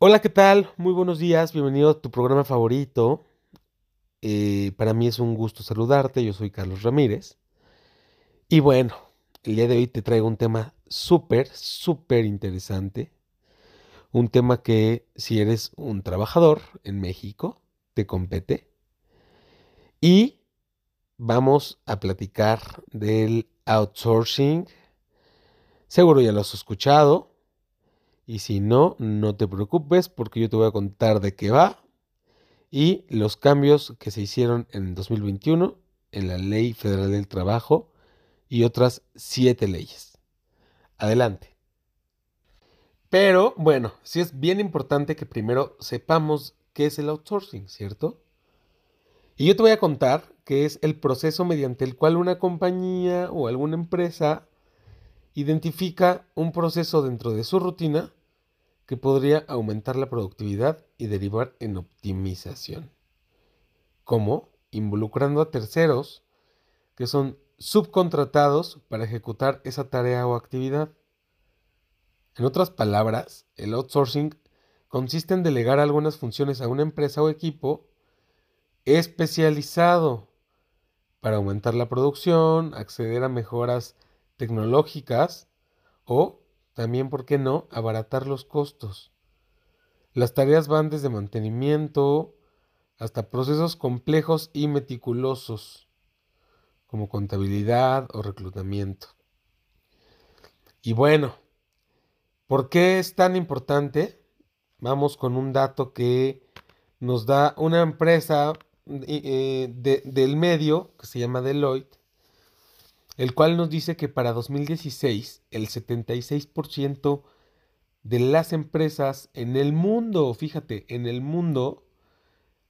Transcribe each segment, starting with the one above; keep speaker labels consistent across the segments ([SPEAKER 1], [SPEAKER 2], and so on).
[SPEAKER 1] Hola, ¿qué tal? Muy buenos días, bienvenido a tu programa favorito. Eh, para mí es un gusto saludarte, yo soy Carlos Ramírez. Y bueno, el día de hoy te traigo un tema súper, súper interesante. Un tema que si eres un trabajador en México, te compete. Y vamos a platicar del outsourcing. Seguro ya lo has escuchado. Y si no, no te preocupes porque yo te voy a contar de qué va y los cambios que se hicieron en 2021 en la Ley Federal del Trabajo y otras siete leyes. Adelante. Pero bueno, sí es bien importante que primero sepamos qué es el outsourcing, ¿cierto? Y yo te voy a contar qué es el proceso mediante el cual una compañía o alguna empresa identifica un proceso dentro de su rutina que podría aumentar la productividad y derivar en optimización. ¿Cómo? Involucrando a terceros que son subcontratados para ejecutar esa tarea o actividad. En otras palabras, el outsourcing consiste en delegar algunas funciones a una empresa o equipo especializado para aumentar la producción, acceder a mejoras tecnológicas o también, ¿por qué no?, abaratar los costos. Las tareas van desde mantenimiento hasta procesos complejos y meticulosos, como contabilidad o reclutamiento. Y bueno, ¿por qué es tan importante? Vamos con un dato que nos da una empresa eh, del medio que se llama Deloitte, el cual nos dice que para 2016 el 76% de las empresas en el mundo, fíjate, en el mundo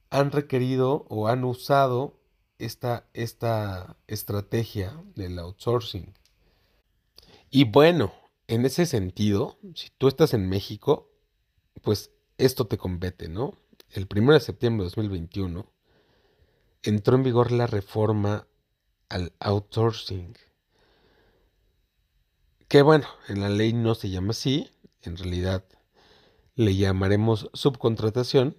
[SPEAKER 1] han requerido o han usado esta, esta estrategia del outsourcing. Y bueno, en ese sentido, si tú estás en México, pues esto te compete, ¿no? El 1 de septiembre de 2021 entró en vigor la reforma al outsourcing. Que bueno, en la ley no se llama así, en realidad le llamaremos subcontratación,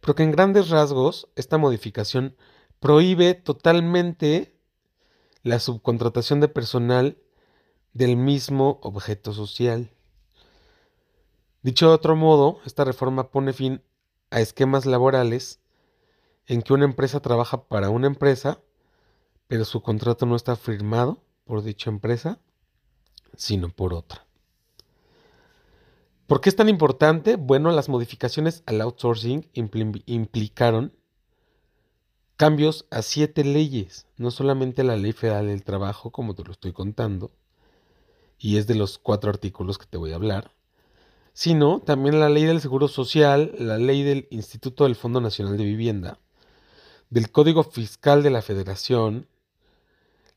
[SPEAKER 1] pero que en grandes rasgos esta modificación prohíbe totalmente la subcontratación de personal del mismo objeto social. Dicho de otro modo, esta reforma pone fin a esquemas laborales en que una empresa trabaja para una empresa, pero su contrato no está firmado por dicha empresa, sino por otra. ¿Por qué es tan importante? Bueno, las modificaciones al outsourcing implicaron cambios a siete leyes, no solamente la ley federal del trabajo, como te lo estoy contando, y es de los cuatro artículos que te voy a hablar, sino también la ley del Seguro Social, la ley del Instituto del Fondo Nacional de Vivienda, del Código Fiscal de la Federación,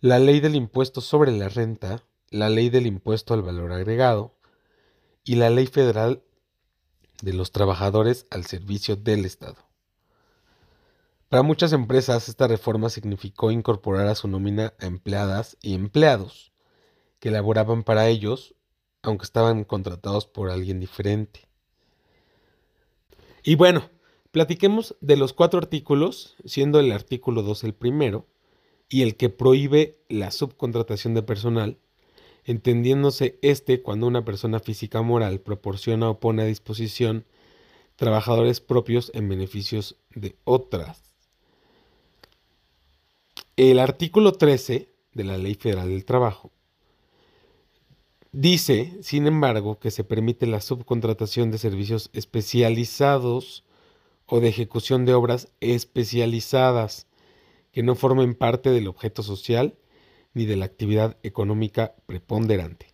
[SPEAKER 1] la ley del impuesto sobre la renta, la ley del impuesto al valor agregado y la ley federal de los trabajadores al servicio del Estado. Para muchas empresas esta reforma significó incorporar a su nómina a empleadas y empleados que laboraban para ellos, aunque estaban contratados por alguien diferente. Y bueno, Platiquemos de los cuatro artículos, siendo el artículo 2 el primero, y el que prohíbe la subcontratación de personal, entendiéndose este cuando una persona física moral proporciona o pone a disposición trabajadores propios en beneficios de otras. El artículo 13 de la Ley Federal del Trabajo dice, sin embargo, que se permite la subcontratación de servicios especializados o de ejecución de obras especializadas que no formen parte del objeto social ni de la actividad económica preponderante.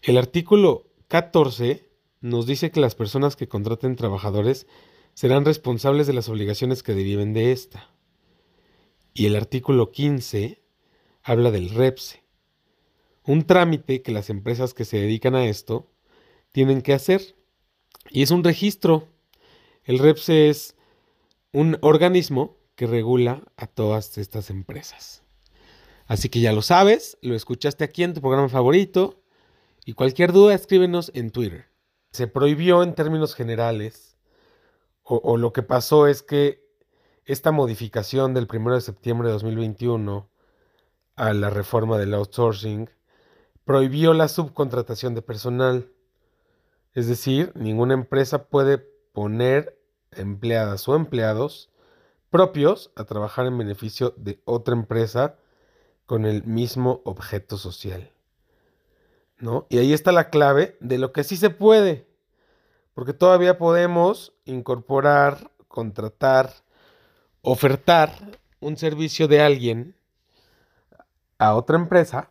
[SPEAKER 1] El artículo 14 nos dice que las personas que contraten trabajadores serán responsables de las obligaciones que deriven de esta. Y el artículo 15 habla del REPSE, un trámite que las empresas que se dedican a esto tienen que hacer. Y es un registro el REPSE es un organismo que regula a todas estas empresas. Así que ya lo sabes, lo escuchaste aquí en tu programa favorito y cualquier duda escríbenos en Twitter. Se prohibió en términos generales, o, o lo que pasó es que esta modificación del 1 de septiembre de 2021 a la reforma del outsourcing prohibió la subcontratación de personal. Es decir, ninguna empresa puede poner empleadas o empleados propios a trabajar en beneficio de otra empresa con el mismo objeto social. ¿No? Y ahí está la clave de lo que sí se puede, porque todavía podemos incorporar, contratar, ofertar un servicio de alguien a otra empresa,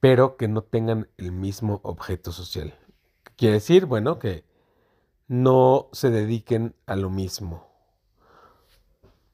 [SPEAKER 1] pero que no tengan el mismo objeto social. Quiere decir, bueno, que no se dediquen a lo mismo.